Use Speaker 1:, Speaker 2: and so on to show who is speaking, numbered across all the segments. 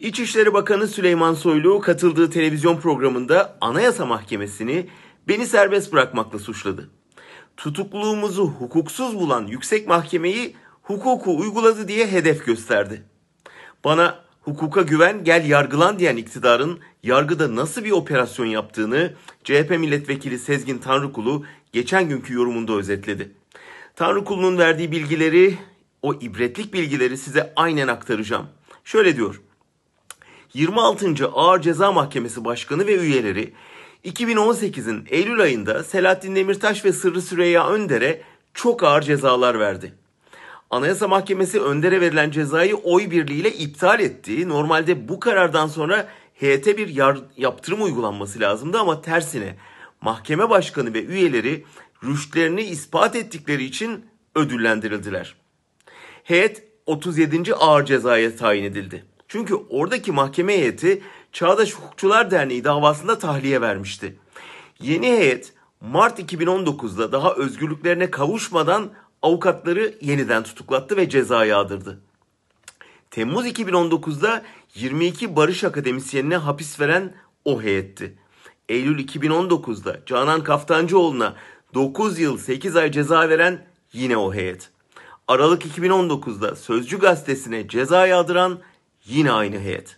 Speaker 1: İçişleri Bakanı Süleyman Soylu katıldığı televizyon programında Anayasa Mahkemesi'ni beni serbest bırakmakla suçladı. Tutukluluğumuzu hukuksuz bulan yüksek mahkemeyi hukuku uyguladı diye hedef gösterdi. Bana hukuka güven gel yargılan diyen iktidarın yargıda nasıl bir operasyon yaptığını CHP milletvekili Sezgin Tanrıkulu geçen günkü yorumunda özetledi. Tanrıkulu'nun verdiği bilgileri, o ibretlik bilgileri size aynen aktaracağım. Şöyle diyor. 26. Ağır Ceza Mahkemesi Başkanı ve üyeleri 2018'in Eylül ayında Selahattin Demirtaş ve Sırrı Süreyya Önder'e çok ağır cezalar verdi. Anayasa Mahkemesi Önder'e verilen cezayı oy birliğiyle iptal etti. Normalde bu karardan sonra heyete bir yaptırım uygulanması lazımdı ama tersine mahkeme başkanı ve üyeleri rüştlerini ispat ettikleri için ödüllendirildiler. Heyet 37. ağır cezaya tayin edildi. Çünkü oradaki mahkeme heyeti Çağdaş Hukukçular Derneği davasında tahliye vermişti. Yeni heyet Mart 2019'da daha özgürlüklerine kavuşmadan avukatları yeniden tutuklattı ve ceza yağdırdı. Temmuz 2019'da 22 barış akademisyenine hapis veren o heyetti. Eylül 2019'da Canan Kaftancıoğlu'na 9 yıl 8 ay ceza veren yine o heyet. Aralık 2019'da Sözcü gazetesine ceza yağdıran yine aynı heyet.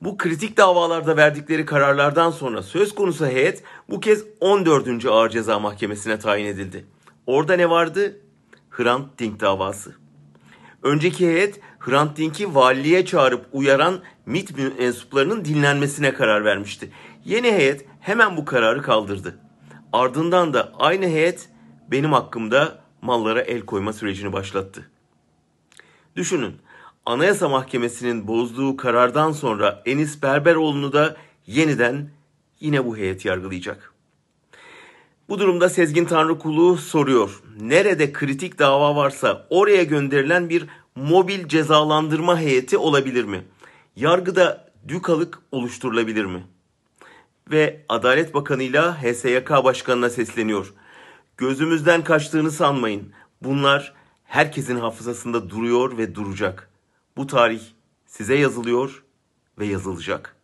Speaker 1: Bu kritik davalarda verdikleri kararlardan sonra söz konusu heyet bu kez 14. Ağır Ceza Mahkemesi'ne tayin edildi. Orada ne vardı? Hrant Dink davası. Önceki heyet Hrant Dink'i valiliğe çağırıp uyaran MİT mensuplarının dinlenmesine karar vermişti. Yeni heyet hemen bu kararı kaldırdı. Ardından da aynı heyet benim hakkımda mallara el koyma sürecini başlattı. Düşünün, Anayasa Mahkemesi'nin bozduğu karardan sonra Enis Berberoğlu'nu da yeniden yine bu heyet yargılayacak. Bu durumda Sezgin Tanrıkulu soruyor. Nerede kritik dava varsa oraya gönderilen bir mobil cezalandırma heyeti olabilir mi? Yargıda dükalık oluşturulabilir mi? Ve Adalet Bakanı ile HSYK Başkanı'na sesleniyor. Gözümüzden kaçtığını sanmayın. Bunlar herkesin hafızasında duruyor ve duracak. Bu tarih size yazılıyor ve yazılacak.